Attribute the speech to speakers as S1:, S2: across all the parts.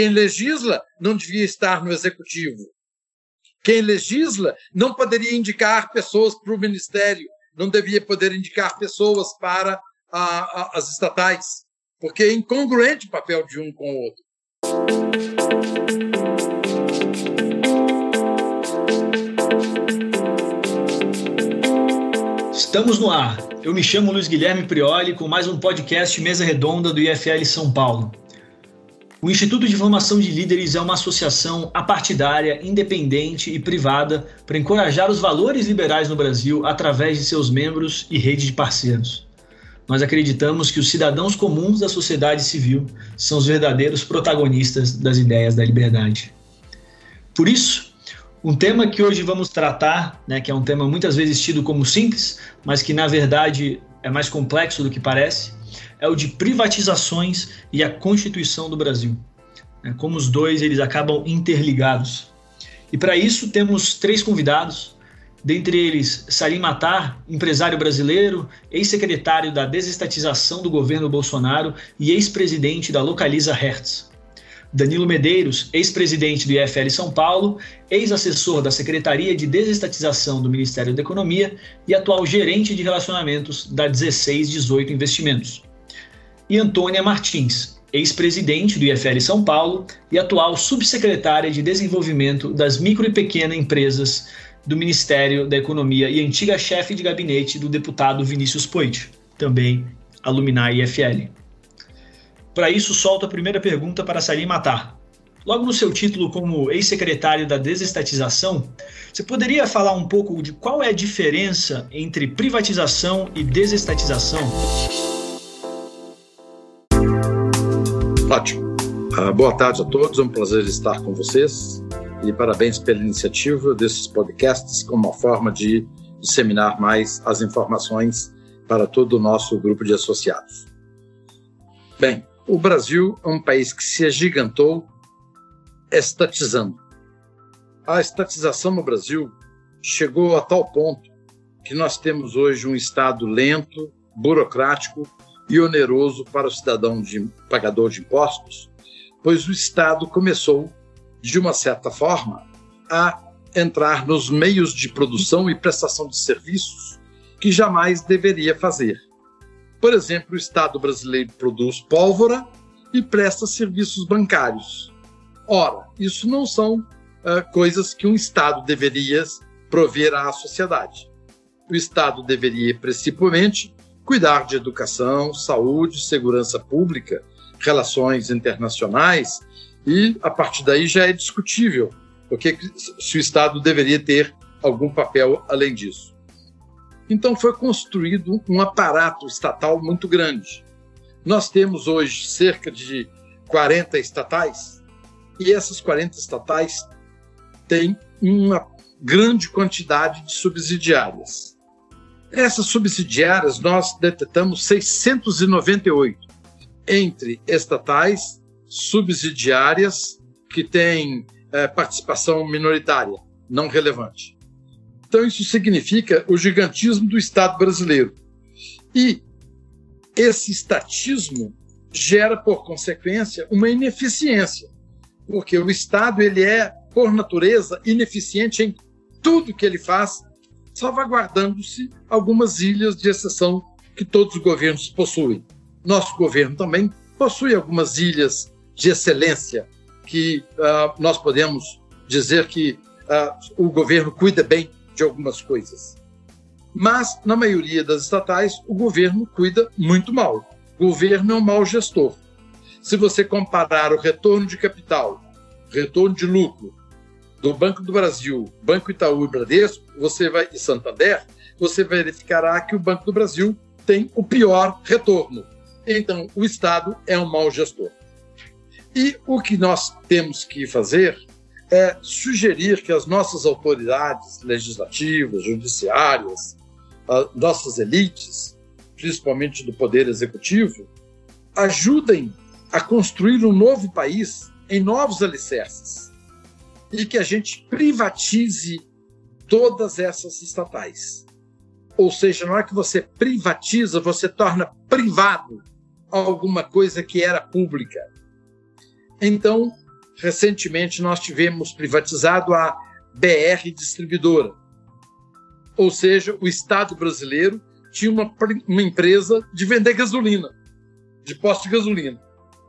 S1: Quem legisla não devia estar no executivo. Quem legisla não poderia indicar pessoas para o ministério, não devia poder indicar pessoas para a, a, as estatais, porque é incongruente o papel de um com o outro.
S2: Estamos no ar. Eu me chamo Luiz Guilherme Prioli com mais um podcast Mesa Redonda do IFL São Paulo. O Instituto de Formação de Líderes é uma associação apartidária, independente e privada para encorajar os valores liberais no Brasil através de seus membros e rede de parceiros. Nós acreditamos que os cidadãos comuns da sociedade civil são os verdadeiros protagonistas das ideias da liberdade. Por isso, um tema que hoje vamos tratar, né, que é um tema muitas vezes tido como simples, mas que na verdade é mais complexo do que parece, é o de privatizações e a Constituição do Brasil. É, como os dois eles acabam interligados. E para isso temos três convidados, dentre eles Salim Matar, empresário brasileiro, ex-secretário da desestatização do governo Bolsonaro e ex-presidente da Localiza Hertz. Danilo Medeiros, ex-presidente do IFL São Paulo, ex-assessor da Secretaria de Desestatização do Ministério da Economia e atual gerente de relacionamentos da 1618 Investimentos e Antônia Martins, ex-presidente do IFL São Paulo e atual subsecretária de Desenvolvimento das Micro e Pequenas Empresas do Ministério da Economia e antiga chefe de gabinete do deputado Vinícius Poit, também alumni IFL. Para isso, solto a primeira pergunta para Salim Matar. Logo no seu título como ex-secretário da desestatização, você poderia falar um pouco de qual é a diferença entre privatização e desestatização?
S1: Ótimo. Uh, boa tarde a todos, é um prazer estar com vocês e parabéns pela iniciativa desses podcasts como uma forma de disseminar mais as informações para todo o nosso grupo de associados. Bem, o Brasil é um país que se agigantou estatizando. A estatização no Brasil chegou a tal ponto que nós temos hoje um Estado lento, burocrático e oneroso para o cidadão de, pagador de impostos, pois o Estado começou, de uma certa forma, a entrar nos meios de produção e prestação de serviços que jamais deveria fazer. Por exemplo, o Estado brasileiro produz pólvora e presta serviços bancários. Ora, isso não são uh, coisas que um Estado deveria prover à sociedade. O Estado deveria, principalmente, cuidar de educação, saúde, segurança pública, relações internacionais, e a partir daí já é discutível porque se o Estado deveria ter algum papel além disso. Então foi construído um aparato estatal muito grande. Nós temos hoje cerca de 40 estatais, e essas 40 estatais têm uma grande quantidade de subsidiárias. Essas subsidiárias nós detectamos 698 entre estatais, subsidiárias que têm é, participação minoritária, não relevante. Então isso significa o gigantismo do Estado brasileiro. E esse estatismo gera, por consequência, uma ineficiência, porque o Estado ele é, por natureza, ineficiente em tudo que ele faz salvaguardando-se algumas ilhas de exceção que todos os governos possuem. Nosso governo também possui algumas ilhas de excelência que uh, nós podemos dizer que uh, o governo cuida bem de algumas coisas. Mas, na maioria das estatais, o governo cuida muito mal. O governo é um mau gestor. Se você comparar o retorno de capital, retorno de lucro do Banco do Brasil, Banco Itaú e Bradesco, você vai e Santander, você verificará que o Banco do Brasil tem o pior retorno. Então, o Estado é um mau gestor. E o que nós temos que fazer é sugerir que as nossas autoridades legislativas, judiciárias, nossas elites, principalmente do poder executivo, ajudem a construir um novo país em novos alicerces e que a gente privatize todas essas estatais. Ou seja, na hora que você privatiza, você torna privado alguma coisa que era pública. Então, recentemente nós tivemos privatizado a BR Distribuidora. Ou seja, o Estado brasileiro tinha uma, uma empresa de vender gasolina, de posto de gasolina.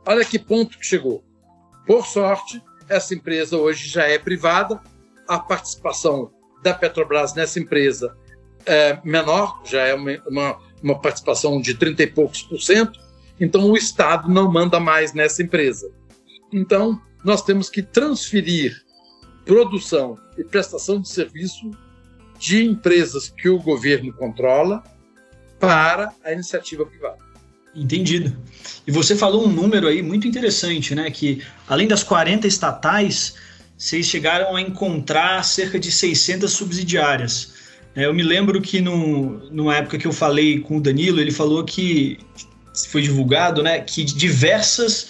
S1: Olha que ponto que chegou. Por sorte, essa empresa hoje já é privada, a participação da Petrobras nessa empresa é menor, já é uma, uma, uma participação de 30 e poucos por cento, então o Estado não manda mais nessa empresa. Então, nós temos que transferir produção e prestação de serviço de empresas que o governo controla para a iniciativa privada.
S2: Entendido. E você falou um número aí muito interessante, né? Que além das 40 estatais, vocês chegaram a encontrar cerca de 600 subsidiárias. É, eu me lembro que no, numa época que eu falei com o Danilo, ele falou que foi divulgado, né? Que diversas,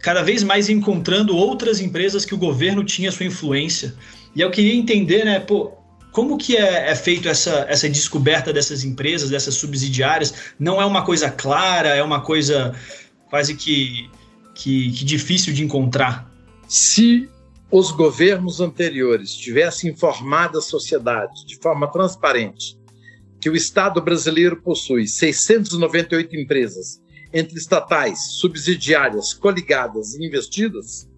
S2: cada vez mais encontrando outras empresas que o governo tinha sua influência. E eu queria entender, né? Pô, como que é, é feito essa, essa descoberta dessas empresas, dessas subsidiárias? Não é uma coisa clara, é uma coisa quase que, que, que difícil de encontrar?
S1: Se os governos anteriores tivessem informado a sociedade de forma transparente que o Estado brasileiro possui 698 empresas, entre estatais, subsidiárias, coligadas e investidas,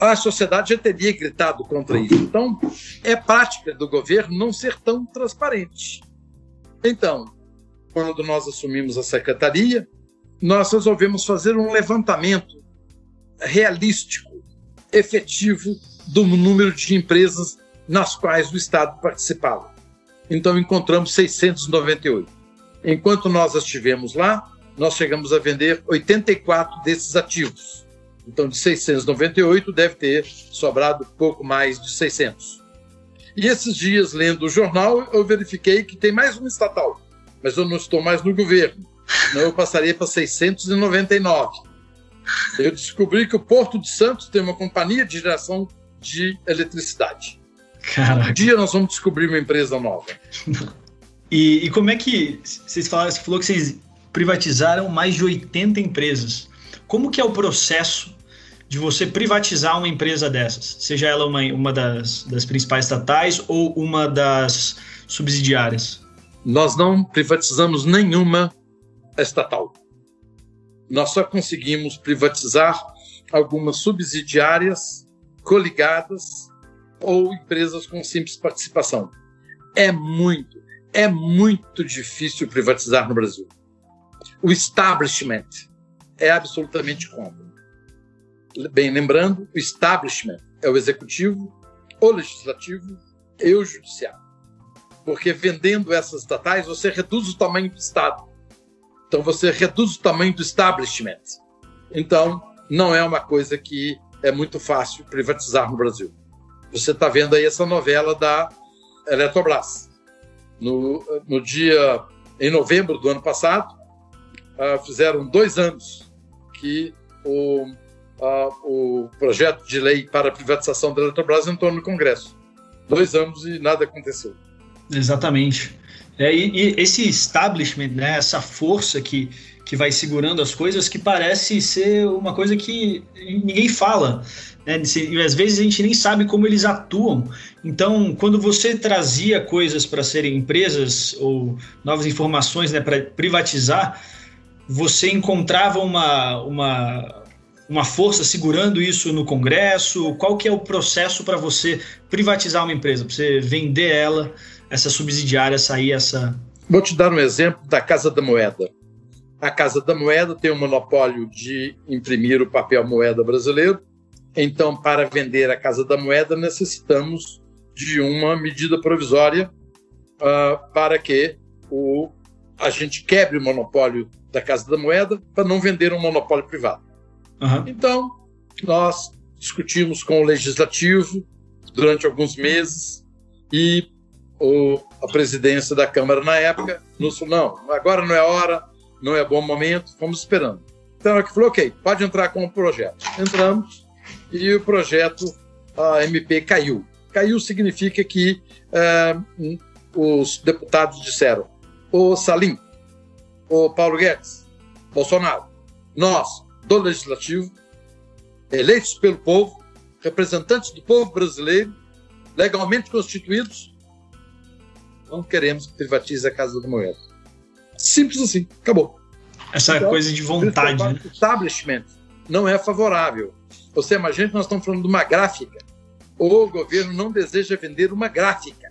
S1: a sociedade já teria gritado contra isso. Então, é prática do governo não ser tão transparente. Então, quando nós assumimos a secretaria, nós resolvemos fazer um levantamento realístico, efetivo, do número de empresas nas quais o Estado participava. Então, encontramos 698. Enquanto nós estivemos lá, nós chegamos a vender 84 desses ativos. Então, de 698, deve ter sobrado pouco mais de 600. E esses dias, lendo o jornal, eu verifiquei que tem mais uma estatal, mas eu não estou mais no governo. Senão eu passaria para 699. Eu descobri que o Porto de Santos tem uma companhia de geração de eletricidade. Caraca. Um dia nós vamos descobrir uma empresa nova.
S2: E, e como é que vocês falaram, você falou que vocês privatizaram mais de 80 empresas. Como que é o processo de você privatizar uma empresa dessas, seja ela uma, uma das, das principais estatais ou uma das subsidiárias?
S1: Nós não privatizamos nenhuma estatal. Nós só conseguimos privatizar algumas subsidiárias, coligadas ou empresas com simples participação. É muito, é muito difícil privatizar no Brasil. O establishment é absolutamente contra bem lembrando, o establishment é o executivo, o legislativo e o judiciário. Porque vendendo essas estatais, você reduz o tamanho do Estado. Então você reduz o tamanho do establishment. Então, não é uma coisa que é muito fácil privatizar no Brasil. Você está vendo aí essa novela da Eletrobras. No, no dia, em novembro do ano passado, uh, fizeram dois anos que o o projeto de lei para a privatização da Eletrobras entrou no Congresso. Dois anos e nada aconteceu.
S2: Exatamente. É, e, e, esse establishment, né, essa força que, que vai segurando as coisas, que parece ser uma coisa que ninguém fala. Né? E às vezes a gente nem sabe como eles atuam. Então, quando você trazia coisas para serem empresas ou novas informações né, para privatizar, você encontrava uma, uma, uma força segurando isso no Congresso? Qual que é o processo para você privatizar uma empresa, para você vender ela, essa subsidiária, sair essa...
S1: Vou te dar um exemplo da Casa da Moeda. A Casa da Moeda tem o monopólio de imprimir o papel moeda brasileiro. Então, para vender a Casa da Moeda, necessitamos de uma medida provisória uh, para que o, a gente quebre o monopólio da Casa da Moeda para não vender um monopólio privado. Uhum. Então, nós discutimos com o legislativo durante alguns meses e o, a presidência da Câmara na época nos falou: não, agora não é hora, não é bom momento, vamos esperando. Então, aqui falou: ok, pode entrar com o projeto. Entramos e o projeto, a MP caiu. Caiu significa que é, os deputados disseram: o Salim, o Paulo Guedes, Bolsonaro, nós do Legislativo, eleitos pelo povo, representantes do povo brasileiro, legalmente constituídos, não queremos que privatize a Casa da Moeda. Simples assim, acabou.
S2: Essa então, coisa de vontade. Né?
S1: O establishment não é favorável. Você imagina que nós estamos falando de uma gráfica. O governo não deseja vender uma gráfica.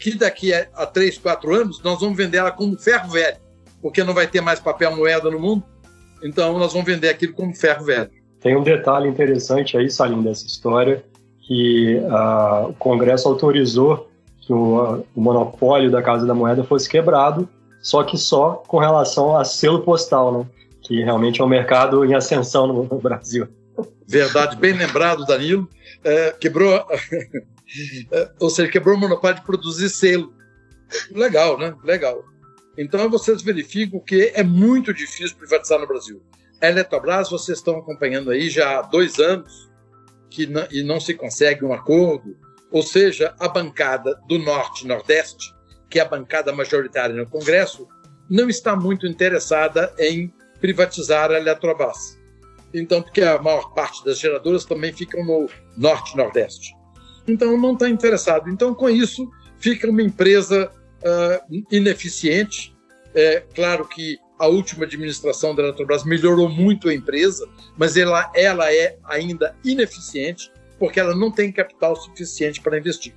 S1: Que daqui a três, quatro anos nós vamos vender ela como ferro velho, porque não vai ter mais papel moeda no mundo. Então nós vamos vender aquilo como ferro velho.
S3: Tem um detalhe interessante aí, Salim, dessa história, que uh, o Congresso autorizou que o, o monopólio da Casa da Moeda fosse quebrado, só que só com relação a selo postal, né? que realmente é um mercado em ascensão no, no Brasil.
S1: Verdade, bem lembrado, Danilo. É, quebrou, ou seja, quebrou o monopólio de produzir selo. Legal, né? Legal. Então vocês verificam que é muito difícil privatizar no Brasil. A Eletrobras, vocês estão acompanhando aí já há dois anos que não, e não se consegue um acordo. Ou seja, a bancada do Norte Nordeste, que é a bancada majoritária no Congresso, não está muito interessada em privatizar a Eletrobras. Então, porque a maior parte das geradoras também ficam no Norte Nordeste. Então, não está interessado. Então, com isso, fica uma empresa uh, ineficiente. É claro que a última administração da Eletrobras melhorou muito a empresa, mas ela, ela é ainda ineficiente porque ela não tem capital suficiente para investir.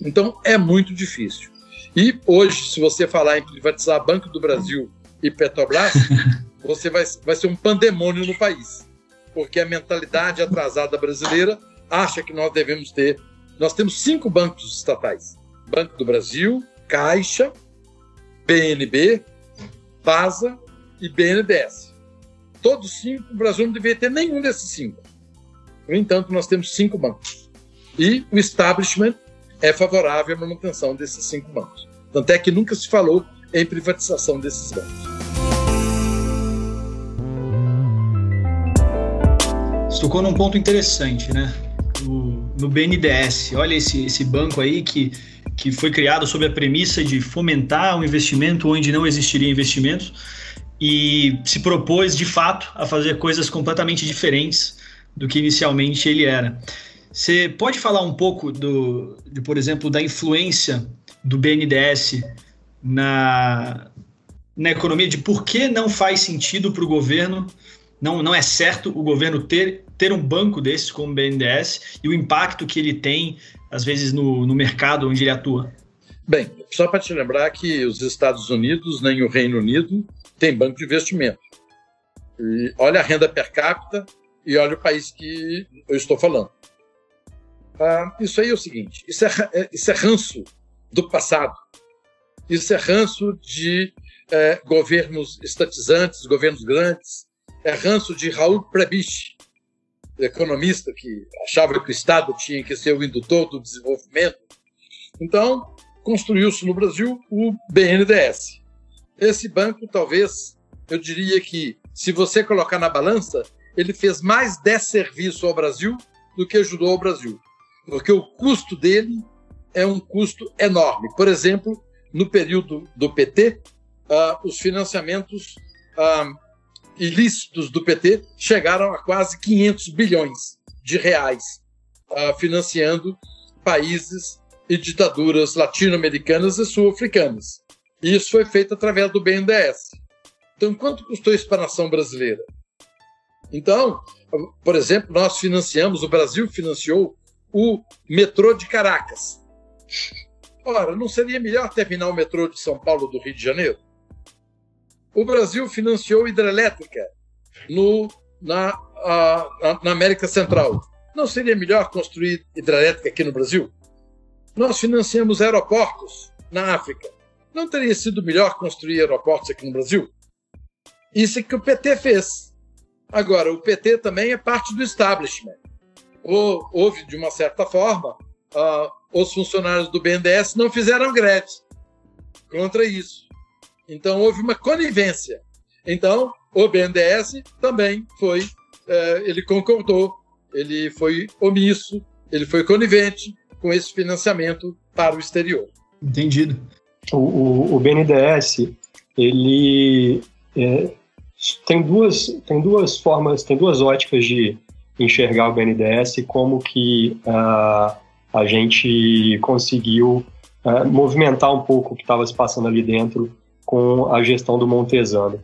S1: Então é muito difícil. E hoje, se você falar em privatizar Banco do Brasil e Petrobras, você vai, vai ser um pandemônio no país, porque a mentalidade atrasada brasileira acha que nós devemos ter. Nós temos cinco bancos estatais: Banco do Brasil, Caixa, BNB, PASA e BNDES. Todos cinco, o Brasil não deveria ter nenhum desses cinco. No entanto, nós temos cinco bancos. E o establishment é favorável à manutenção desses cinco bancos. Tanto é que nunca se falou em privatização desses bancos.
S2: Você tocou num ponto interessante, né? No, no BNDES. Olha esse, esse banco aí que, que foi criado sob a premissa de fomentar um investimento onde não existiria investimentos e se propôs, de fato, a fazer coisas completamente diferentes do que inicialmente ele era. Você pode falar um pouco do, de, por exemplo, da influência do BNDES na, na economia, de por que não faz sentido para o governo, não, não é certo o governo ter, ter um banco desses como o BNDES e o impacto que ele tem, às vezes, no, no mercado onde ele atua?
S1: Bem, só para te lembrar que os Estados Unidos nem o Reino Unido têm banco de investimento. E olha a renda per capita e olha o país que eu estou falando. Ah, isso aí é o seguinte: isso é, isso é ranço do passado, isso é ranço de é, governos estatizantes, governos grandes, é ranço de Raul Prebisch, economista que achava que o Estado tinha que ser o indutor do desenvolvimento. Então, construiu-se no Brasil o BNDES. Esse banco, talvez, eu diria que, se você colocar na balança, ele fez mais desserviço ao Brasil do que ajudou ao Brasil. Porque o custo dele é um custo enorme. Por exemplo, no período do PT, uh, ah, os financiamentos uh, ilícitos do PT chegaram a quase 500 bilhões de reais, uh, financiando países e ditaduras latino-americanas e sul-africanas. E isso foi feito através do BNDES. Então, quanto custou isso para a nação brasileira? Então, por exemplo, nós financiamos, o Brasil financiou o metrô de Caracas. Ora, não seria melhor terminar o metrô de São Paulo do Rio de Janeiro? O Brasil financiou hidrelétrica no, na, a, na América Central. Não seria melhor construir hidrelétrica aqui no Brasil? Nós financiamos aeroportos na África. Não teria sido melhor construir aeroportos aqui no Brasil? Isso é que o PT fez. Agora, o PT também é parte do establishment. Ou, houve, de uma certa forma, uh, os funcionários do BNDES não fizeram greve contra isso. Então, houve uma conivência. Então, o BNDES também foi, uh, ele concordou, ele foi omisso, ele foi conivente com esse financiamento para o exterior.
S2: Entendido.
S3: O, o, o BNDES, ele é, tem duas, tem duas formas, tem duas óticas de, enxergar o BNDES como que uh, a gente conseguiu uh, movimentar um pouco o que estava se passando ali dentro com a gestão do Montesano.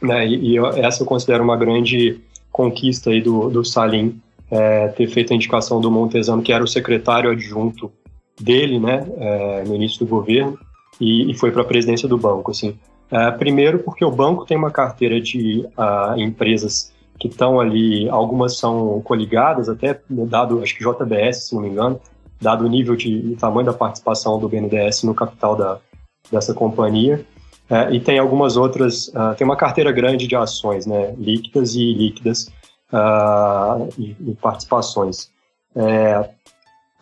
S3: Né? E, e essa eu considero uma grande conquista aí do, do Salim, é, ter feito a indicação do Montesano, que era o secretário adjunto dele, né, é, no início do governo, e, e foi para a presidência do banco. Assim. É, primeiro, porque o banco tem uma carteira de uh, empresas que estão ali, algumas são coligadas, até dado, acho que JBS, se não me engano, dado o nível de, de tamanho da participação do BNDES no capital da, dessa companhia. É, e tem algumas outras, uh, tem uma carteira grande de ações, né, líquidas e líquidas uh, e, e, participações. É,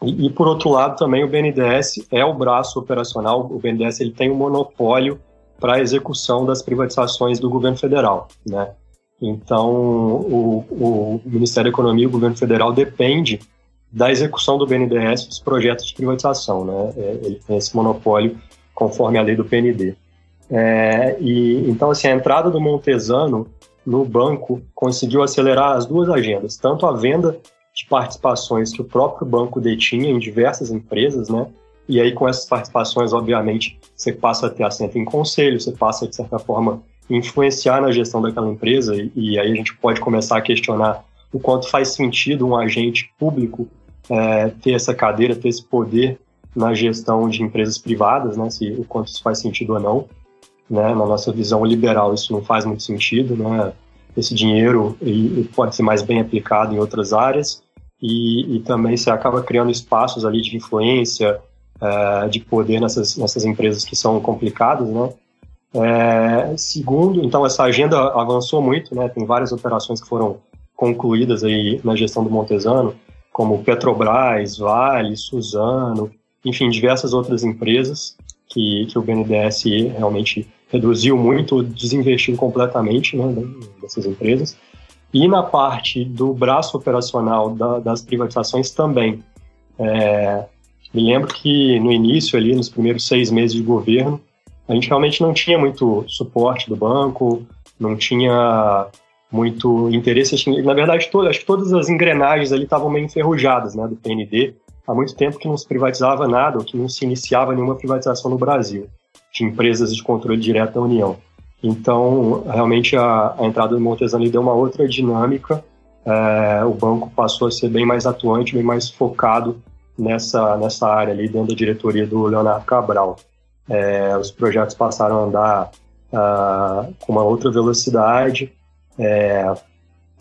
S3: e, e, por outro lado também o BNDES é o braço operacional, o BNDES ele tem um monopólio para a execução das privatizações do governo federal, né. Então, o, o Ministério da Economia e o governo federal depende da execução do BNDES dos projetos de privatização. Né? É, ele tem esse monopólio conforme a lei do PND. É, e então assim a entrada do Montesano no banco conseguiu acelerar as duas agendas, tanto a venda de participações que o próprio banco detinha em diversas empresas, né? E aí com essas participações, obviamente, você passa a ter assento em conselho, você passa de certa forma influenciar na gestão daquela empresa e, e aí a gente pode começar a questionar o quanto faz sentido um agente público é, ter essa cadeira, ter esse poder na gestão de empresas privadas, né, se, o quanto isso faz sentido ou não. Né, na nossa visão liberal, isso não faz muito sentido. Né, esse dinheiro e, pode ser mais bem aplicado em outras áreas e, e também você acaba criando espaços ali de influência, é, de poder nessas, nessas empresas que são complicadas, né? É, segundo, então essa agenda avançou muito, né? Tem várias operações que foram concluídas aí na gestão do Montesano, como Petrobras, Vale, Suzano, enfim, diversas outras empresas que, que o BNDES realmente reduziu muito, desinvestiu completamente né, dessas empresas. E na parte do braço operacional da, das privatizações também. É, me lembro que no início, ali, nos primeiros seis meses de governo, a gente realmente não tinha muito suporte do banco, não tinha muito interesse. Na verdade, todo, acho que todas as engrenagens ali estavam meio enferrujadas, né, do PND. Há muito tempo que não se privatizava nada, ou que não se iniciava nenhuma privatização no Brasil, de empresas de controle direto da União. Então, realmente, a, a entrada do Montesano deu uma outra dinâmica. É, o banco passou a ser bem mais atuante, bem mais focado nessa, nessa área ali, dentro da diretoria do Leonardo Cabral. É, os projetos passaram a andar uh, com uma outra velocidade, é,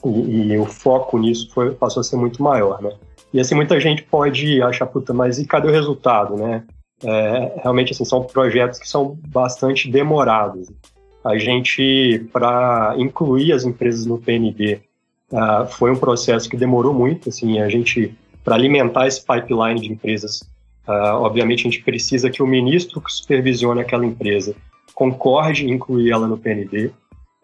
S3: e, e, o foco nisso foi, passou a ser muito maior, né? E assim, muita gente pode achar, puta, mas e cadê o resultado, né? É, realmente, assim, são projetos que são bastante demorados. A gente, para incluir as empresas no PND, uh, foi um processo que demorou muito, assim, a gente, para alimentar esse pipeline de empresas, uh, obviamente a gente precisa que o ministro que supervisione aquela empresa concorde em incluir ela no PND,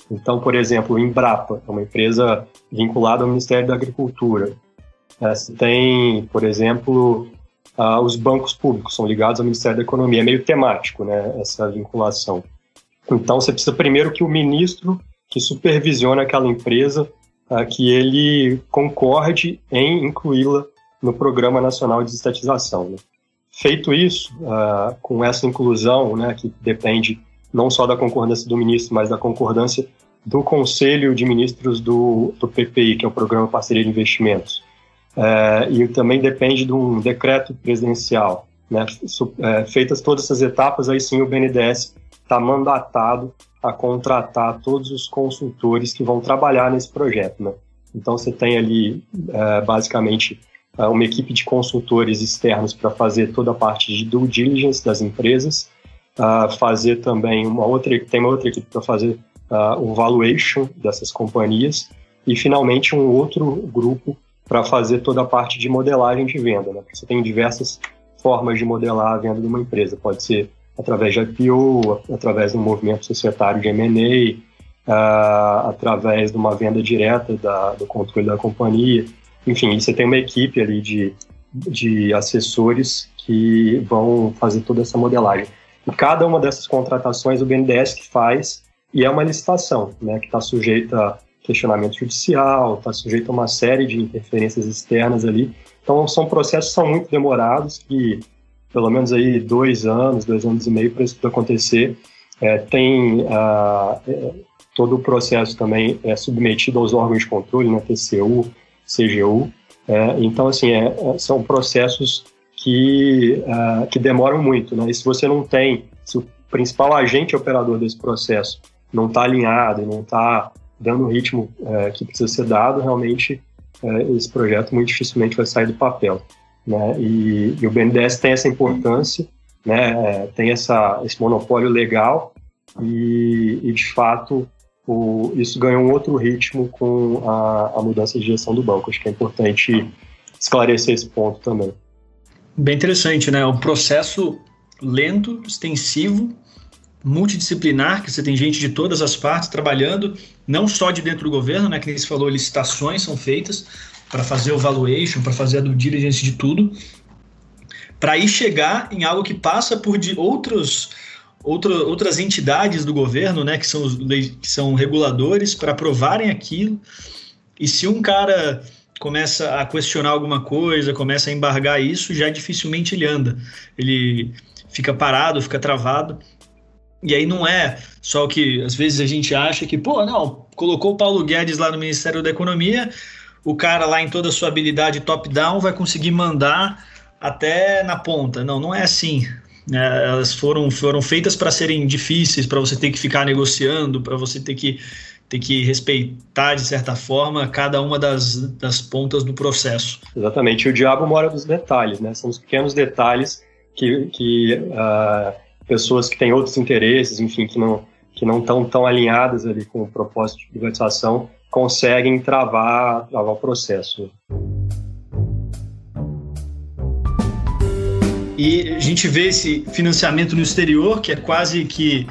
S3: então, por exemplo, o Embrapa é uma empresa vinculada ao Ministério da Agricultura. Você tem, por exemplo, uh, os bancos públicos são ligados ao Ministério da Economia. É meio temático, né, essa vinculação. Então, você precisa primeiro que o ministro que supervisiona aquela empresa, uh, que ele concorde em incluí-la no Programa Nacional de Estatização. Né? Feito isso, uh, com essa inclusão, né, que depende não só da concordância do ministro, mas da concordância do Conselho de Ministros do, do PPI, que é o Programa Parceria de Investimentos. É, e também depende de um decreto presidencial. Né? É, feitas todas essas etapas, aí sim o BNDES está mandatado a contratar todos os consultores que vão trabalhar nesse projeto. Né? Então você tem ali, é, basicamente, é, uma equipe de consultores externos para fazer toda a parte de due diligence das empresas, fazer também uma outra, tem uma outra equipe para fazer o valuation dessas companhias e finalmente um outro grupo para fazer toda a parte de modelagem de venda. Né? Você tem diversas formas de modelar a venda de uma empresa. Pode ser através de IPO, através de um movimento societário de M&A, uh, através de uma venda direta da, do controle da companhia. Enfim, você tem uma equipe ali de, de assessores que vão fazer toda essa modelagem. E cada uma dessas contratações o BNDES que faz e é uma licitação, né, que está sujeita, questionamento judicial, está sujeito a uma série de interferências externas ali. Então, são processos que são muito demorados, que pelo menos aí dois anos, dois anos e meio para isso acontecer. É, tem ah, é, todo o processo também é submetido aos órgãos de controle, né, TCU, CGU. É, então, assim, é, é, são processos que, uh, que demoram muito. Né? E se você não tem, se o principal agente operador desse processo não está alinhado não está dando o ritmo uh, que precisa ser dado, realmente uh, esse projeto muito dificilmente vai sair do papel. Né? E, e o BNDES tem essa importância, né? tem essa, esse monopólio legal e, e de fato, o, isso ganhou um outro ritmo com a, a mudança de gestão do banco. Acho que é importante esclarecer esse ponto também.
S2: Bem interessante, né? É um processo lento, extensivo, multidisciplinar, que você tem gente de todas as partes trabalhando, não só de dentro do governo, né? Que você falou, licitações são feitas para fazer o valuation, para fazer a due diligence de tudo, para aí chegar em algo que passa por de outros outro, outras entidades do governo, né, que são, os, que são reguladores, para aprovarem aquilo. E se um cara começa a questionar alguma coisa, começa a embargar isso, já dificilmente ele anda. Ele fica parado, fica travado. E aí não é só o que às vezes a gente acha que, pô, não, colocou o Paulo Guedes lá no Ministério da Economia, o cara lá em toda a sua habilidade top-down vai conseguir mandar até na ponta. Não, não é assim. É, elas foram, foram feitas para serem difíceis, para você ter que ficar negociando, para você ter que, ter que respeitar, de certa forma, cada uma das, das pontas do processo.
S3: Exatamente. O diabo mora nos detalhes, né? São os pequenos detalhes que, que uh, pessoas que têm outros interesses, enfim, que não que não estão tão alinhadas ali com o propósito de privatização, conseguem travar, travar o processo.
S2: E a gente vê esse financiamento no exterior, que é quase que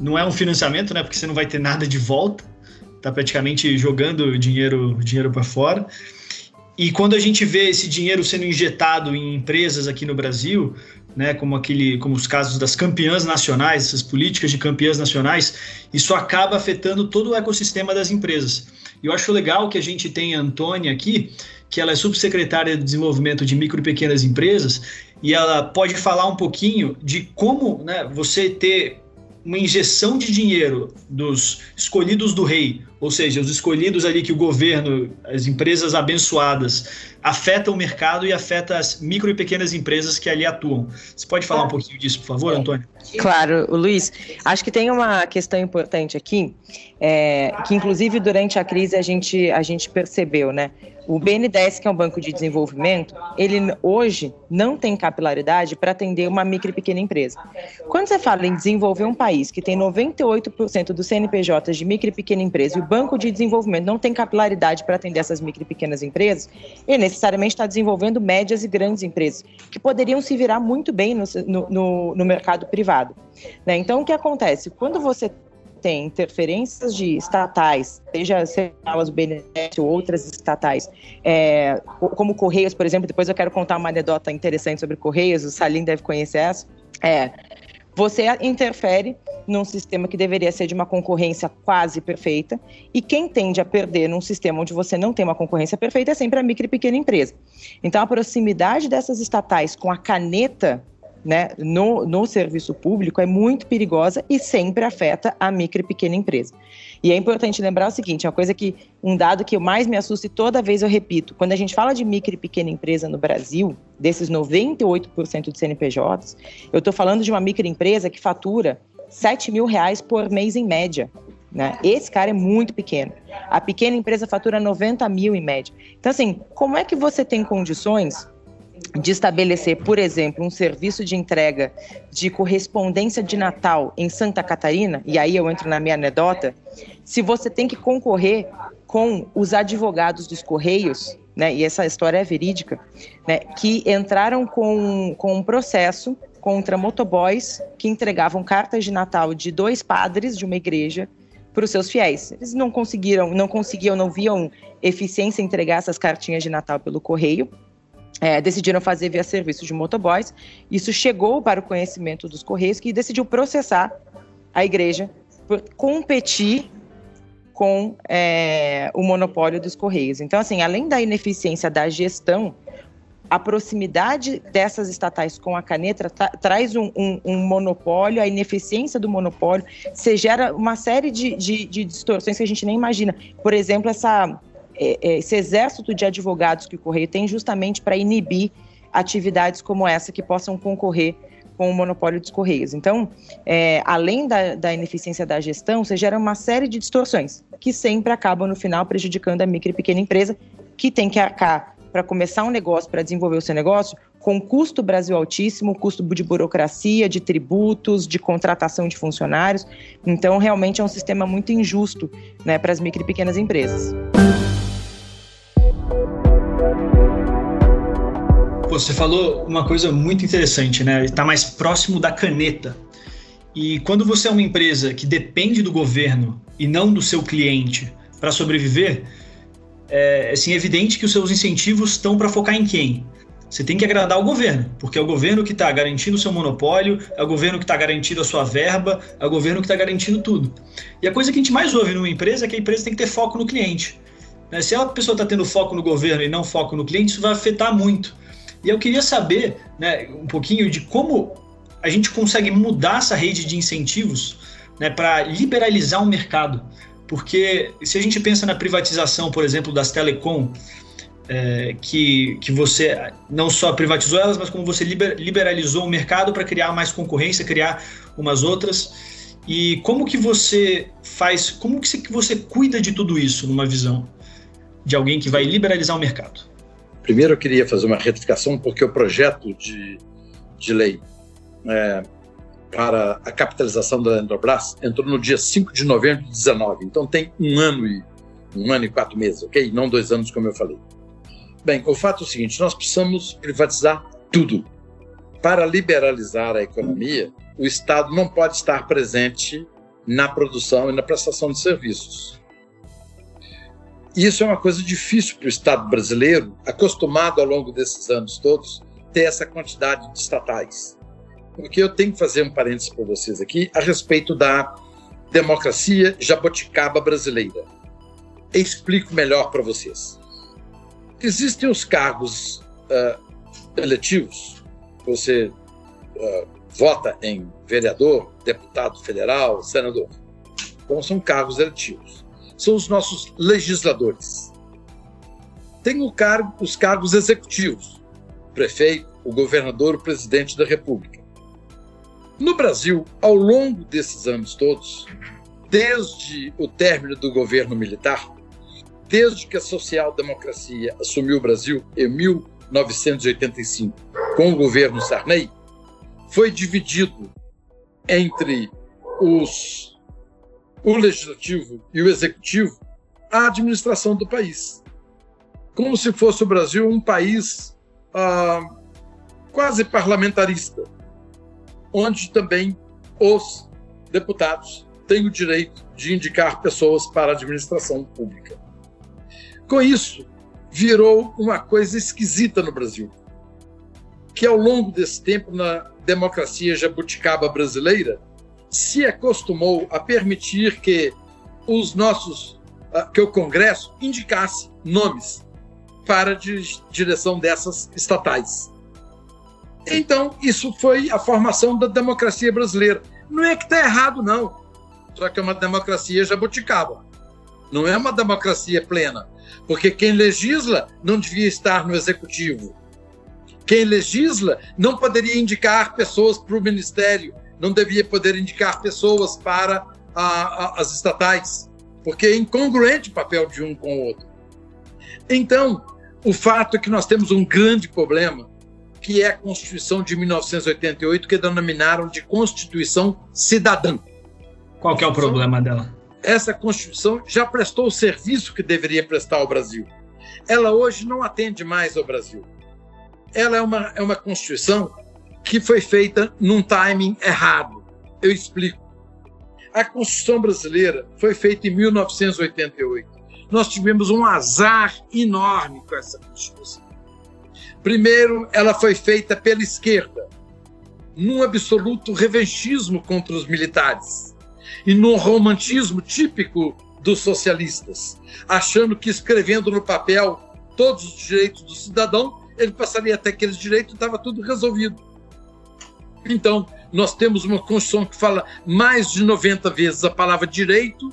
S2: não é um financiamento, né? Porque você não vai ter nada de volta, tá praticamente jogando dinheiro, dinheiro para fora. E quando a gente vê esse dinheiro sendo injetado em empresas aqui no Brasil, né, como aquele, como os casos das campeãs nacionais, essas políticas de campeãs nacionais, isso acaba afetando todo o ecossistema das empresas. E eu acho legal que a gente tem a Antônia aqui, que ela é subsecretária de Desenvolvimento de Micro e Pequenas Empresas, e ela pode falar um pouquinho de como né, você ter uma injeção de dinheiro dos escolhidos do rei, ou seja, os escolhidos ali que o governo, as empresas abençoadas, afetam o mercado e afeta as micro e pequenas empresas que ali atuam. Você pode falar um pouquinho disso, por favor, Antônio?
S4: Claro, Luiz. Acho que tem uma questão importante aqui, é, que inclusive durante a crise a gente, a gente percebeu, né? O BNDES, que é um banco de desenvolvimento, ele hoje não tem capilaridade para atender uma micro e pequena empresa. Quando você fala em desenvolver um país que tem 98% dos CNPJs de micro e pequena empresa e o banco de desenvolvimento não tem capilaridade para atender essas micro e pequenas empresas, ele necessariamente está desenvolvendo médias e grandes empresas, que poderiam se virar muito bem no, no, no mercado privado. Né? Então, o que acontece? Quando você tem interferências de estatais, seja, elas o BNDES ou outras estatais, é, como Correios, por exemplo, depois eu quero contar uma anedota interessante sobre Correios, o Salim deve conhecer essa, é, você interfere num sistema que deveria ser de uma concorrência quase perfeita, e quem tende a perder num sistema onde você não tem uma concorrência perfeita é sempre a micro e pequena empresa. Então, a proximidade dessas estatais com a caneta né, no, no serviço público é muito perigosa e sempre afeta a micro e pequena empresa. E é importante lembrar o seguinte: é uma coisa que, um dado que mais me assusta e toda vez eu repito, quando a gente fala de micro e pequena empresa no Brasil, desses 98% de CNPJs, eu estou falando de uma microempresa que fatura 7 mil reais por mês em média. Né? Esse cara é muito pequeno. A pequena empresa fatura 90 mil em média. Então, assim, como é que você tem condições de estabelecer, por exemplo, um serviço de entrega de correspondência de Natal em Santa Catarina, e aí eu entro na minha anedota, se você tem que concorrer com os advogados dos Correios, né, e essa história é verídica, né, que entraram com, com um processo contra motoboys que entregavam cartas de Natal de dois padres de uma igreja para os seus fiéis. Eles não conseguiram, não conseguiam, não viam eficiência em entregar essas cartinhas de Natal pelo correio é, decidiram fazer via serviço de motoboys. Isso chegou para o conhecimento dos Correios, que decidiu processar a igreja por competir com é, o monopólio dos Correios. Então, assim, além da ineficiência da gestão, a proximidade dessas estatais com a caneta tra traz um, um, um, monopólio, a ineficiência do monopólio, se gera uma série de, de, de distorções que a gente nem imagina. Por exemplo, essa, esse exército de advogados que o Correio tem justamente para inibir atividades como essa que possam concorrer com o monopólio dos Correios. Então, é, além da, da, ineficiência da gestão, você gera uma série de distorções que sempre acabam, no final, prejudicando a micro e pequena empresa, que tem que arcar para começar um negócio, para desenvolver o seu negócio, com custo Brasil altíssimo, custo de burocracia, de tributos, de contratação de funcionários. Então, realmente é um sistema muito injusto né, para as micro e pequenas empresas.
S2: Você falou uma coisa muito interessante, né? Está mais próximo da caneta. E quando você é uma empresa que depende do governo e não do seu cliente para sobreviver, é assim, evidente que os seus incentivos estão para focar em quem? Você tem que agradar o governo, porque é o governo que está garantindo o seu monopólio, é o governo que está garantindo a sua verba, é o governo que está garantindo tudo. E a coisa que a gente mais ouve numa empresa é que a empresa tem que ter foco no cliente. Né? Se a pessoa está tendo foco no governo e não foco no cliente, isso vai afetar muito. E eu queria saber né, um pouquinho de como a gente consegue mudar essa rede de incentivos né, para liberalizar o mercado. Porque se a gente pensa na privatização, por exemplo, das telecom, é, que, que você não só privatizou elas, mas como você liber, liberalizou o mercado para criar mais concorrência, criar umas outras. E como que você faz, como que você cuida de tudo isso numa visão de alguém que vai liberalizar o mercado?
S1: Primeiro eu queria fazer uma retificação, porque o projeto de, de lei é, para a capitalização da Eletrobras entrou no dia 5 de novembro de 19. Então tem um ano e um ano e quatro meses, ok? Não dois anos, como eu falei. Bem, o fato é o seguinte: nós precisamos privatizar tudo. Para liberalizar a economia, o Estado não pode estar presente na produção e na prestação de serviços. Isso é uma coisa difícil para o Estado brasileiro, acostumado ao longo desses anos todos, ter essa quantidade de estatais porque eu tenho que fazer um parênteses para vocês aqui a respeito da democracia jaboticaba brasileira. explico melhor para vocês. Existem os cargos uh, eletivos, você uh, vota em vereador, deputado federal, senador. Então, são cargos eletivos. São os nossos legisladores. Tem cargo, os cargos executivos, prefeito, o governador, o presidente da República. No Brasil, ao longo desses anos todos, desde o término do governo militar, desde que a social-democracia assumiu o Brasil em 1985 com o governo Sarney, foi dividido entre os, o legislativo e o executivo a administração do país. Como se fosse o Brasil um país ah, quase parlamentarista onde também os deputados têm o direito de indicar pessoas para a administração pública. Com isso, virou uma coisa esquisita no Brasil, que ao longo desse tempo, na democracia jabuticaba brasileira, se acostumou a permitir que os nossos ah, que o Congresso indicasse nomes para a direção dessas estatais. Então, isso foi a formação da democracia brasileira. Não é que está errado, não. Só que é uma democracia jabuticaba. Não é uma democracia plena. Porque quem legisla não devia estar no executivo. Quem legisla não poderia indicar pessoas para o ministério, não devia poder indicar pessoas para a, a, as estatais, porque é incongruente o papel de um com o outro. Então, o fato é que nós temos um grande problema que é a Constituição de 1988, que denominaram de Constituição Cidadã.
S2: Qual que é o problema dela?
S1: Essa Constituição já prestou o serviço que deveria prestar ao Brasil. Ela hoje não atende mais ao Brasil. Ela é uma, é uma Constituição que foi feita num timing errado. Eu explico. A Constituição brasileira foi feita em 1988. Nós tivemos um azar enorme com essa Constituição Primeiro, ela foi feita pela esquerda, num absoluto revanchismo contra os militares e num romantismo típico dos socialistas, achando que escrevendo no papel todos os direitos do cidadão, ele passaria até aqueles direitos e estava tudo resolvido. Então, nós temos uma Constituição que fala mais de 90 vezes a palavra direito,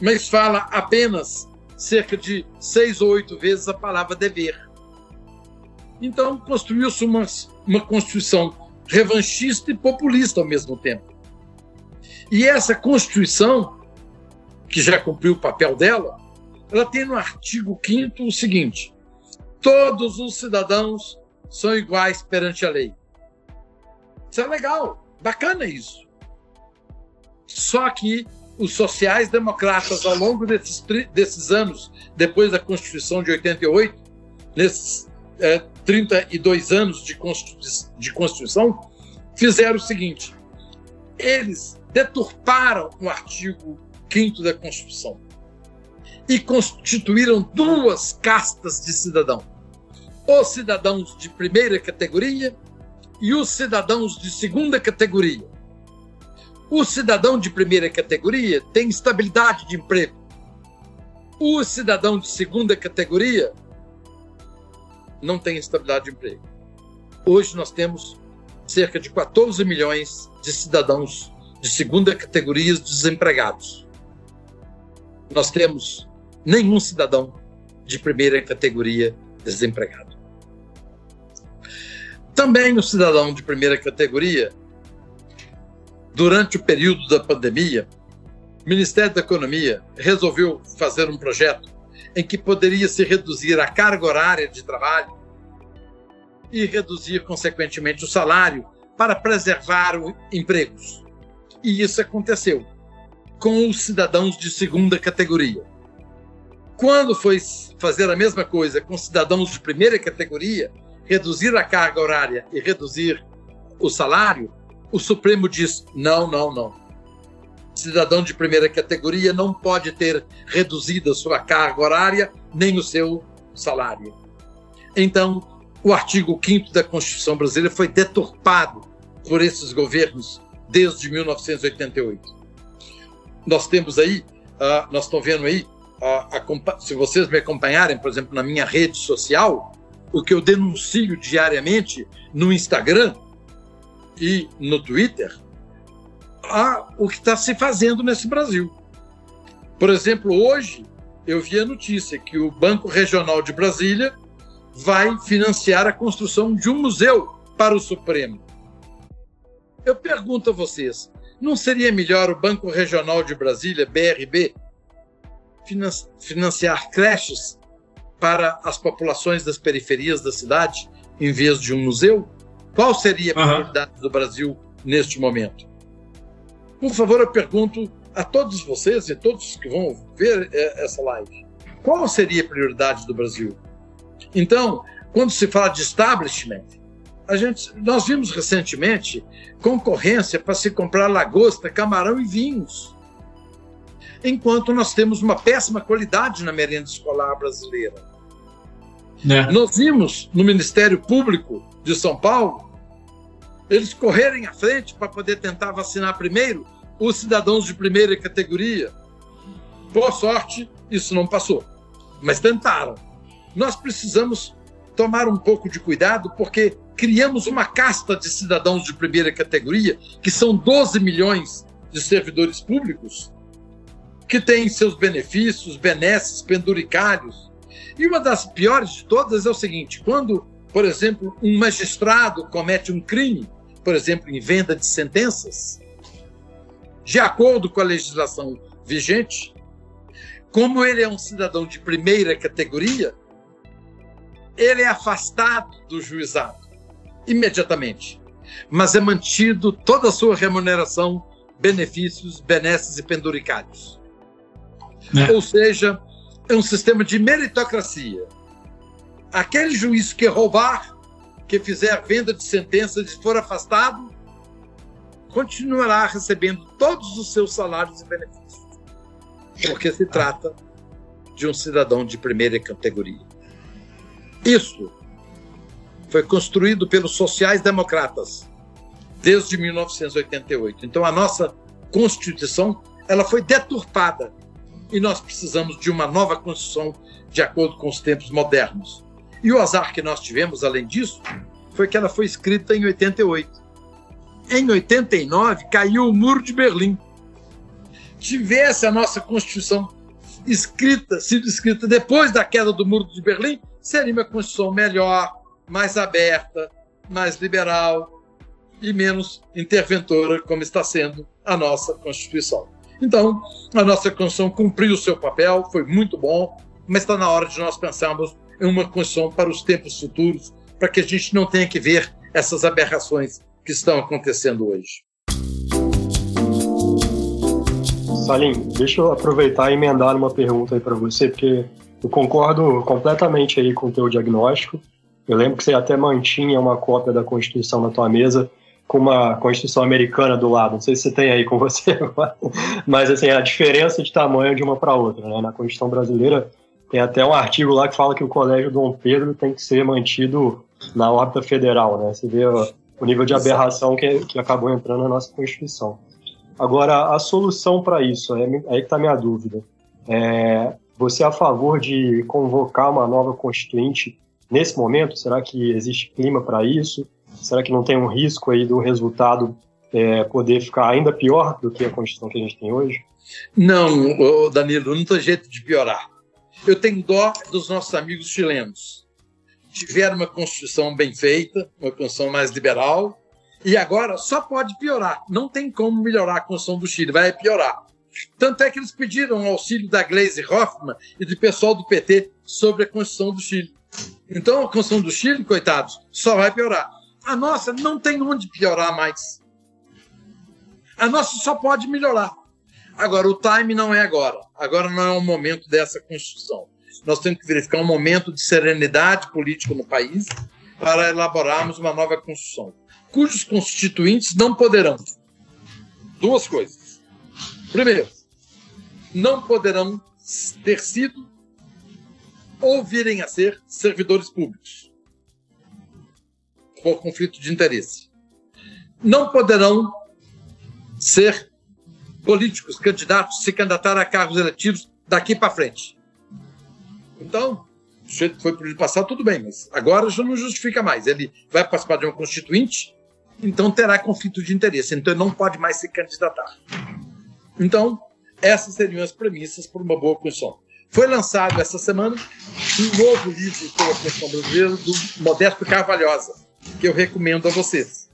S1: mas fala apenas cerca de seis ou oito vezes a palavra dever. Então, construiu-se uma, uma Constituição revanchista e populista ao mesmo tempo. E essa Constituição, que já cumpriu o papel dela, ela tem no artigo 5 o seguinte: todos os cidadãos são iguais perante a lei. Isso é legal, bacana isso. Só que os sociais-democratas, ao longo desses, desses anos, depois da Constituição de 88, nesses é, 32 anos de, de Constituição, fizeram o seguinte: eles deturparam o artigo 5 da Constituição e constituíram duas castas de cidadão: os cidadãos de primeira categoria e os cidadãos de segunda categoria. O cidadão de primeira categoria tem estabilidade de emprego. O cidadão de segunda categoria não tem estabilidade de emprego. Hoje nós temos cerca de 14 milhões de cidadãos de segunda categoria desempregados. Nós temos nenhum cidadão de primeira categoria desempregado. Também o cidadão de primeira categoria, durante o período da pandemia, o Ministério da Economia resolveu fazer um projeto em que poderia se reduzir a carga horária de trabalho e reduzir, consequentemente, o salário para preservar empregos. E isso aconteceu com os cidadãos de segunda categoria. Quando foi fazer a mesma coisa com cidadãos de primeira categoria, reduzir a carga horária e reduzir o salário, o Supremo diz: não, não, não. Cidadão de primeira categoria não pode ter reduzido a sua carga horária nem o seu salário. Então, o artigo 5 da Constituição brasileira foi deturpado por esses governos desde 1988. Nós temos aí, uh, nós estamos vendo aí, uh, se vocês me acompanharem, por exemplo, na minha rede social, o que eu denuncio diariamente no Instagram e no Twitter, a o que está se fazendo nesse Brasil. Por exemplo, hoje eu vi a notícia que o Banco Regional de Brasília vai financiar a construção de um museu para o Supremo. Eu pergunto a vocês, não seria melhor o Banco Regional de Brasília, BRB, financiar creches para as populações das periferias da cidade em vez de um museu? Qual seria a prioridade uhum. do Brasil neste momento? Por favor, eu pergunto a todos vocês e todos que vão ver é, essa live: qual seria a prioridade do Brasil? Então, quando se fala de establishment, a gente, nós vimos recentemente concorrência para se comprar lagosta, camarão e vinhos. Enquanto nós temos uma péssima qualidade na merenda escolar brasileira. É. Nós vimos no Ministério Público de São Paulo eles correrem à frente para poder tentar vacinar primeiro os cidadãos de primeira categoria. Por sorte, isso não passou, mas tentaram. Nós precisamos tomar um pouco de cuidado porque criamos uma casta de cidadãos de primeira categoria, que são 12 milhões de servidores públicos, que têm seus benefícios, benesses penduricários, e uma das piores de todas é o seguinte: quando, por exemplo, um magistrado comete um crime, por exemplo, em venda de sentenças, de acordo com a legislação vigente, como ele é um cidadão de primeira categoria, ele é afastado do juizado imediatamente, mas é mantido toda a sua remuneração, benefícios, benesses e penduricários. É. Ou seja, é um sistema de meritocracia. Aquele juiz que roubar, que fizer venda de sentença e for afastado, continuará recebendo todos os seus salários e benefícios, porque se trata de um cidadão de primeira categoria. Isso foi construído pelos sociais-democratas desde 1988. Então a nossa Constituição ela foi deturpada e nós precisamos de uma nova Constituição de acordo com os tempos modernos. E o azar que nós tivemos, além disso, foi que ela foi escrita em 88. Em 89, caiu o Muro de Berlim. Tivesse a nossa Constituição escrita, sido escrita depois da queda do Muro de Berlim, seria uma Constituição melhor, mais aberta, mais liberal e menos interventora, como está sendo a nossa Constituição. Então, a nossa Constituição cumpriu o seu papel, foi muito bom, mas está na hora de nós pensarmos em uma Constituição para os tempos futuros, para que a gente não tenha que ver essas aberrações que estão acontecendo hoje.
S3: Salim, deixa eu aproveitar e emendar uma pergunta aí para você, porque eu concordo completamente aí com o teu diagnóstico. Eu lembro que você até mantinha uma cópia da Constituição na tua mesa com uma Constituição americana do lado. Não sei se você tem aí com você, mas assim, a diferença de tamanho de uma para outra. Né? Na Constituição brasileira tem até um artigo lá que fala que o Colégio Dom Pedro tem que ser mantido na órbita federal. Né? Você vê o nível de aberração que, que acabou entrando na nossa Constituição. Agora, a solução para isso, é, aí que está a minha dúvida. É, você é a favor de convocar uma nova Constituinte nesse momento? Será que existe clima para isso? Será que não tem um risco aí do resultado é, poder ficar ainda pior do que a Constituição que a gente tem hoje?
S1: Não, Danilo, não tem jeito de piorar. Eu tenho dó dos nossos amigos chilenos. Tiveram uma Constituição bem feita, uma Constituição mais liberal, e agora só pode piorar. Não tem como melhorar a Constituição do Chile, vai piorar. Tanto é que eles pediram auxílio da Gleisi Hoffmann e do pessoal do PT sobre a Constituição do Chile. Então a Constituição do Chile, coitados, só vai piorar. A nossa não tem onde piorar mais. A nossa só pode melhorar. Agora, o time não é agora. Agora não é o momento dessa Constituição. Nós temos que verificar um momento de serenidade política no país para elaborarmos uma nova Constituição, cujos constituintes não poderão. Duas coisas. Primeiro, não poderão ter sido ou virem a ser servidores públicos por conflito de interesse. Não poderão ser políticos, candidatos, se candidatar a cargos eletivos daqui para frente. Então, o sujeito foi para o passado, tudo bem, mas agora já não justifica mais. Ele vai participar de uma constituinte, então terá conflito de interesse, então ele não pode mais se candidatar. Então, essas seriam as premissas para uma boa Constituição. Foi lançado essa semana um novo livro sobre a Constituição brasileira do Modesto Carvalhosa, que eu recomendo a vocês.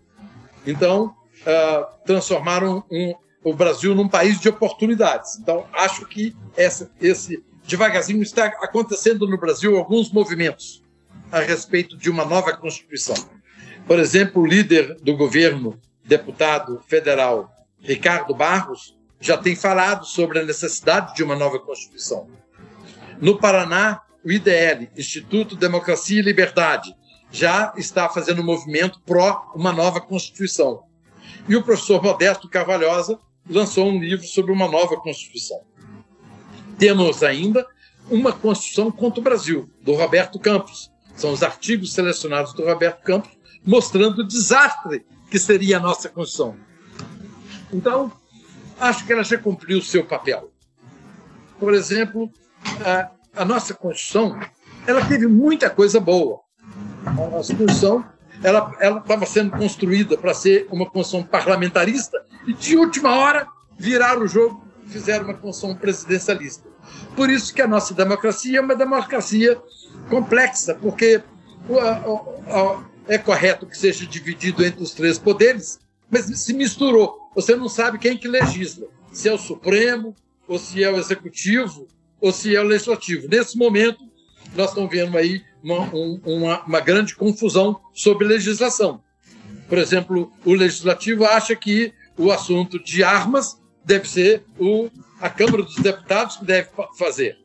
S1: Então, uh, transformaram um, o Brasil num país de oportunidades. Então, acho que essa, esse devagarzinho está acontecendo no Brasil alguns movimentos a respeito de uma nova Constituição. Por exemplo, o líder do governo, deputado federal Ricardo Barros, já tem falado sobre a necessidade de uma nova Constituição. No Paraná, o IDL, Instituto Democracia e Liberdade, já está fazendo um movimento pró uma nova Constituição. E o professor Modesto Carvalhosa lançou um livro sobre uma nova Constituição. Temos ainda uma Constituição contra o Brasil, do Roberto Campos. São os artigos selecionados do Roberto Campos mostrando o desastre que seria a nossa Constituição. Então, acho que ela já cumpriu o seu papel. Por exemplo, a, a nossa Constituição ela teve muita coisa boa a Constituição ela estava sendo construída para ser uma Constituição parlamentarista e, de última hora, viraram o jogo fizeram uma Constituição presidencialista. Por isso que a nossa democracia é uma democracia complexa, porque é correto que seja dividido entre os três poderes, mas se misturou. Você não sabe quem que legisla, se é o Supremo, ou se é o Executivo, ou se é o Legislativo. Nesse momento, nós estamos vendo aí uma, uma, uma grande confusão sobre legislação. Por exemplo, o legislativo acha que o assunto de armas deve ser o, a Câmara dos Deputados que deve fazer.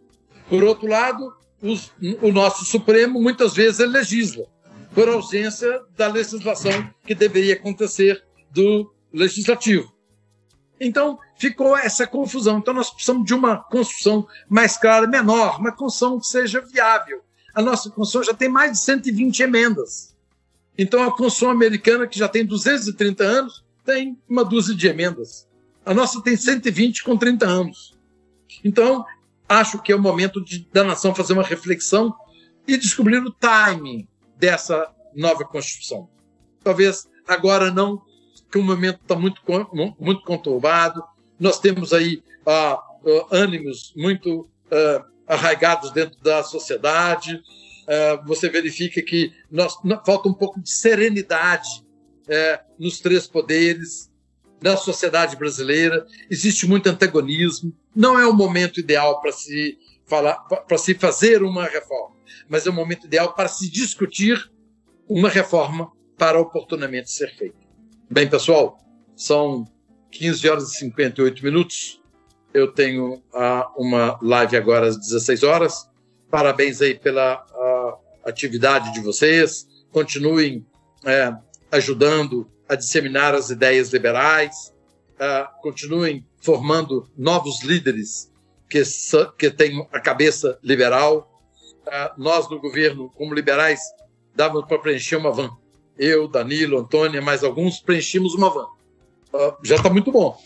S1: Por outro lado, os, o nosso Supremo muitas vezes legisla, por ausência da legislação que deveria acontecer do Legislativo. Então, ficou essa confusão. Então, nós precisamos de uma construção mais clara, menor, uma construção que seja viável. A nossa Constituição já tem mais de 120 emendas. Então, a Constituição americana, que já tem 230 anos, tem uma dúzia de emendas. A nossa tem 120 com 30 anos. Então, acho que é o momento de, da nação fazer uma reflexão e descobrir o timing dessa nova Constituição. Talvez agora não, que o momento está muito, muito conturbado, nós temos aí ah, ah, ânimos muito ah, arraigados dentro da sociedade, ah, você verifica que nós, falta um pouco de serenidade eh, nos três poderes, na sociedade brasileira, existe muito antagonismo, não é o momento ideal para se falar, para se fazer uma reforma, mas é o momento ideal para se discutir uma reforma para oportunamente ser feita. Bem, pessoal, são 15 horas e 58 minutos. Eu tenho uh, uma live agora às 16 horas. Parabéns aí pela uh, atividade de vocês. Continuem uh, ajudando a disseminar as ideias liberais, uh, continuem formando novos líderes que, que a cabeça liberal. Nós, no governo, como liberais, dávamos para preencher uma van. Eu, Danilo, Antônia, mais alguns, preenchimos uma van. Já está muito bom.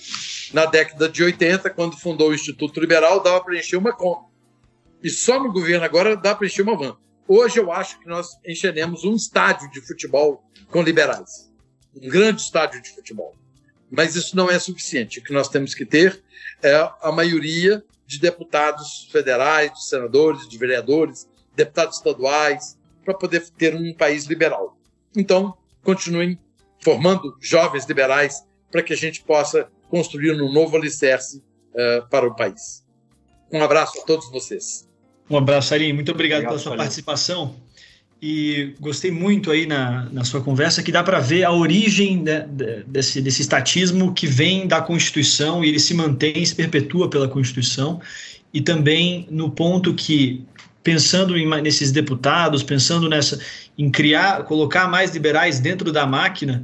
S1: Na década de 80, quando fundou o Instituto Liberal, dava para encher uma Kombi. E só no governo agora dá para encher uma van. Hoje eu acho que nós encheremos um estádio de futebol com liberais um grande estádio de futebol. Mas isso não é suficiente. O que nós temos que ter é a maioria de deputados federais, de senadores, de vereadores, deputados estaduais, para poder ter um país liberal. Então, continuem formando jovens liberais para que a gente possa construir um novo alicerce uh, para o país. Um abraço a todos vocês.
S2: Um abraço, Ari. Muito obrigado, obrigado pela sua participação e gostei muito aí na, na sua conversa que dá para ver a origem né, desse, desse estatismo que vem da Constituição e ele se mantém, se perpetua pela Constituição e também no ponto que pensando em, nesses deputados, pensando nessa em criar, colocar mais liberais dentro da máquina,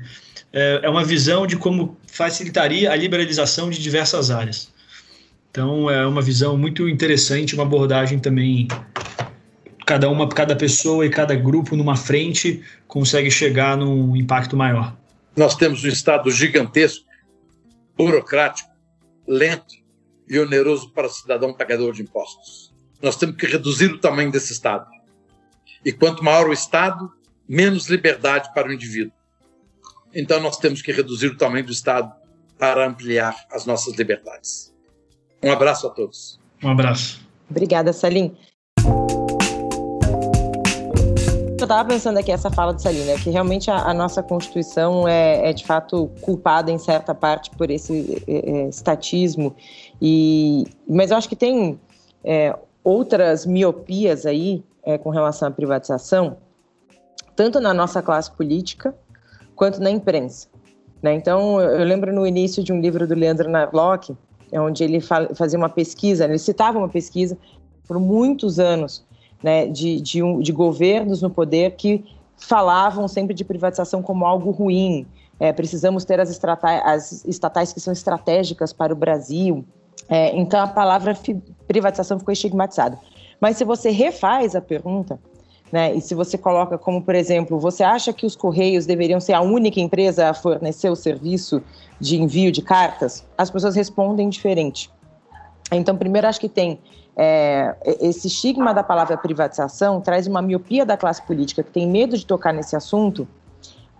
S2: é, é uma visão de como facilitaria a liberalização de diversas áreas. Então é uma visão muito interessante, uma abordagem também cada uma, cada pessoa e cada grupo numa frente consegue chegar num impacto maior.
S1: Nós temos um Estado gigantesco, burocrático, lento e oneroso para o cidadão pagador de impostos. Nós temos que reduzir o tamanho desse Estado. E quanto maior o Estado, menos liberdade para o indivíduo. Então nós temos que reduzir o tamanho do Estado para ampliar as nossas liberdades. Um abraço a todos.
S2: Um abraço.
S4: Obrigada, Salim eu estava pensando aqui essa fala do Salim, né, que realmente a, a nossa Constituição é, é, de fato culpada em certa parte por esse é, é, estatismo, e, mas eu acho que tem é, outras miopias aí é, com relação à privatização, tanto na nossa classe política quanto na imprensa. Né? Então, eu lembro no início de um livro do Leandro Narlock, onde ele fazia uma pesquisa, ele citava uma pesquisa por muitos anos né, de, de, um, de governos no poder que falavam sempre de privatização como algo ruim. É, precisamos ter as, as, estatais que são estratégicas para o Brasil. É, então a palavra privatização ficou estigmatizada. Mas se você refaz a pergunta, né, e se você coloca como, por exemplo, você acha que os Correios deveriam ser a única empresa a fornecer o serviço de envio de cartas, as pessoas respondem diferente. Então, primeiro, acho que tem é, esse estigma da palavra privatização traz uma miopia da classe política que tem medo de tocar nesse assunto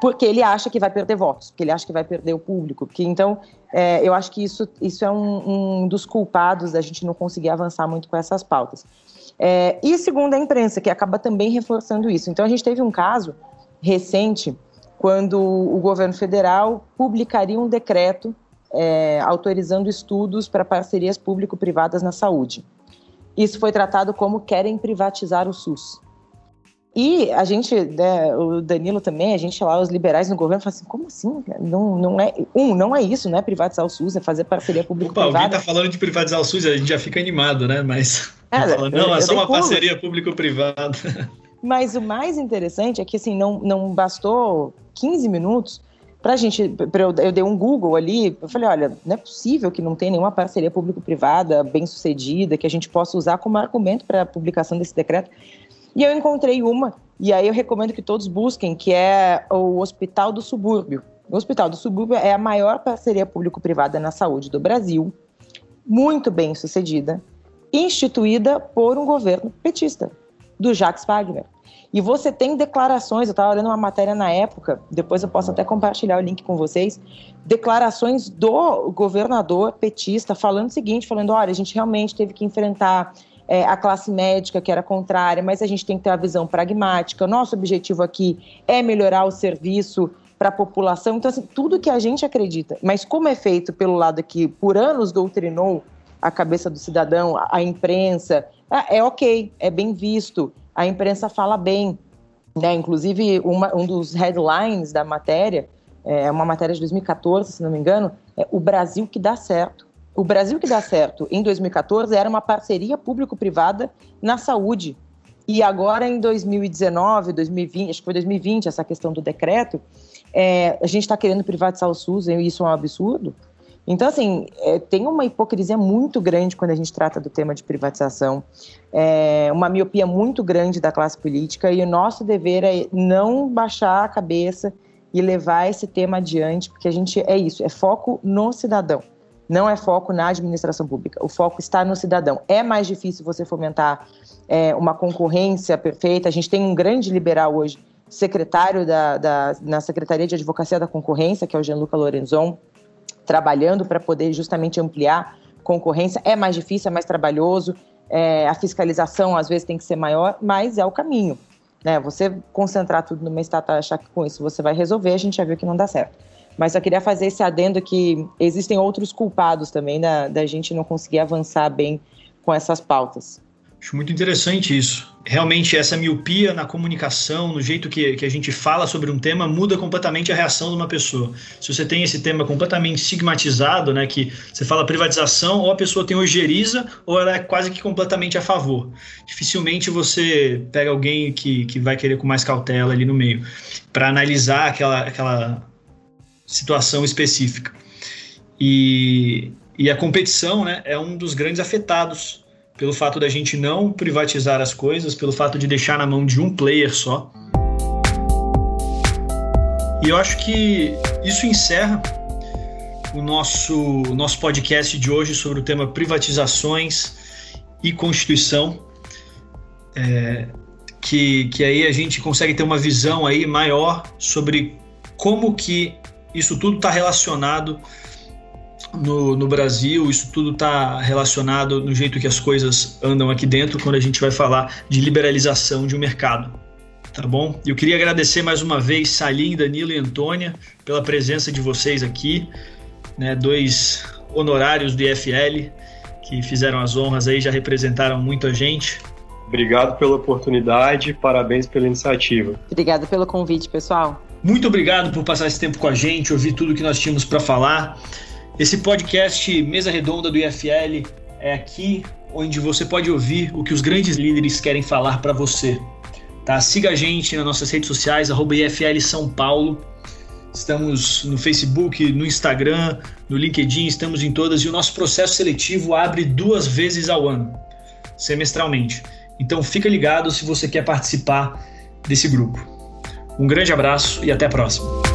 S4: porque ele acha que vai perder votos, porque ele acha que vai perder o público. Porque, então, é, eu acho que isso, isso é um, um, dos culpados da gente não conseguir avançar muito com essas pautas. É, e segundo a imprensa, que acaba também reforçando isso. Então, a gente teve um caso recente quando o governo federal publicaria um decreto é, autorizando estudos para parcerias público-privadas na saúde isso foi tratado como querem privatizar o SUS. E a gente, né, o Danilo também, a gente lá, os liberais no governo, fala assim, como assim? Não, não é, um, não é isso, não é privatizar o SUS, é fazer parceria público-privada.
S2: Opa, alguém tá falando de privatizar o SUS, a gente já fica animado, né? Mas é, fala, não, é só uma parceria público-privada.
S4: Mas o mais interessante é que, assim, não, não bastou 15 minutos para a gente, pra eu, eu dei um Google ali, eu falei, olha, não é possível que não tenha nenhuma parceria público-privada bem sucedida que a gente possa usar como argumento para a publicação desse decreto. E eu encontrei uma, e aí eu recomendo que todos busquem, que é o Hospital do Subúrbio. O Hospital do Subúrbio é a maior parceria público-privada na saúde do Brasil, muito bem sucedida, instituída por um governo petista, do Jacques Wagner. E você tem declarações, eu estava lendo uma matéria na época, depois eu posso até compartilhar o link com vocês, declarações do governador petista falando o seguinte, falando, olha, a gente realmente teve que enfrentar é, a classe médica que era contrária, mas a gente tem que ter uma visão pragmática. Nosso objetivo aqui é melhorar o serviço para a população. Então, assim, tudo que a gente acredita, mas como é feito pelo lado que por anos doutrinou a cabeça do cidadão, a imprensa, é, é ok, é bem visto a imprensa fala bem. Né? Inclusive, uma, um dos headlines da matéria, é uma matéria de 2014, se não me engano, é O Brasil que dá certo. O Brasil que dá certo, em 2014, era uma parceria público-privada na saúde. E agora, em 2019, 2020, acho que foi 2020, essa questão do decreto, é, a gente está querendo privatizar o SUS, e isso é um absurdo. Então, assim, é, tem uma hipocrisia muito grande quando a gente trata do tema de privatização, é, uma miopia muito grande da classe política, e o nosso dever é não baixar a cabeça e levar esse tema adiante, porque a gente é isso, é foco no cidadão, não é foco na administração pública, o foco está no cidadão. É mais difícil você fomentar é, uma concorrência perfeita, a gente tem um grande liberal hoje, secretário da, da, na Secretaria de Advocacia da Concorrência, que é o Gianluca Lorenzon, trabalhando para poder justamente ampliar concorrência. É mais difícil, é mais trabalhoso, é, a fiscalização às vezes tem que ser maior, mas é o caminho. Né? Você concentrar tudo numa estátua achar que com isso você vai resolver, a gente já viu que não dá certo. Mas só queria fazer esse adendo que existem outros culpados também da, da gente não conseguir avançar bem com essas pautas.
S2: Acho muito interessante isso. Realmente, essa miopia na comunicação, no jeito que, que a gente fala sobre um tema, muda completamente a reação de uma pessoa. Se você tem esse tema completamente estigmatizado, né, que você fala privatização, ou a pessoa tem ojeriza, ou ela é quase que completamente a favor. Dificilmente você pega alguém que, que vai querer com mais cautela ali no meio, para analisar aquela, aquela situação específica. E, e a competição né, é um dos grandes afetados pelo fato da gente não privatizar as coisas, pelo fato de deixar na mão de um player só. E eu acho que isso encerra o nosso, o nosso podcast de hoje sobre o tema privatizações e Constituição. É, que, que aí a gente consegue ter uma visão aí maior sobre como que isso tudo está relacionado no, no Brasil, isso tudo está relacionado no jeito que as coisas andam aqui dentro quando a gente vai falar de liberalização de um mercado. Tá bom? Eu queria agradecer mais uma vez Salim, Danilo e Antônia pela presença de vocês aqui, né, dois honorários do IFL que fizeram as honras aí, já representaram muito a gente.
S3: Obrigado pela oportunidade, parabéns pela iniciativa.
S4: Obrigado pelo convite, pessoal.
S2: Muito obrigado por passar esse tempo com a gente, ouvir tudo que nós tínhamos para falar. Esse podcast Mesa Redonda do IFL é aqui onde você pode ouvir o que os grandes líderes querem falar para você. Tá? Siga a gente nas nossas redes sociais, arroba IFL São Paulo. Estamos no Facebook, no Instagram, no LinkedIn, estamos em todas e o nosso processo seletivo abre duas vezes ao ano, semestralmente. Então fica ligado se você quer participar desse grupo. Um grande abraço e até a próxima.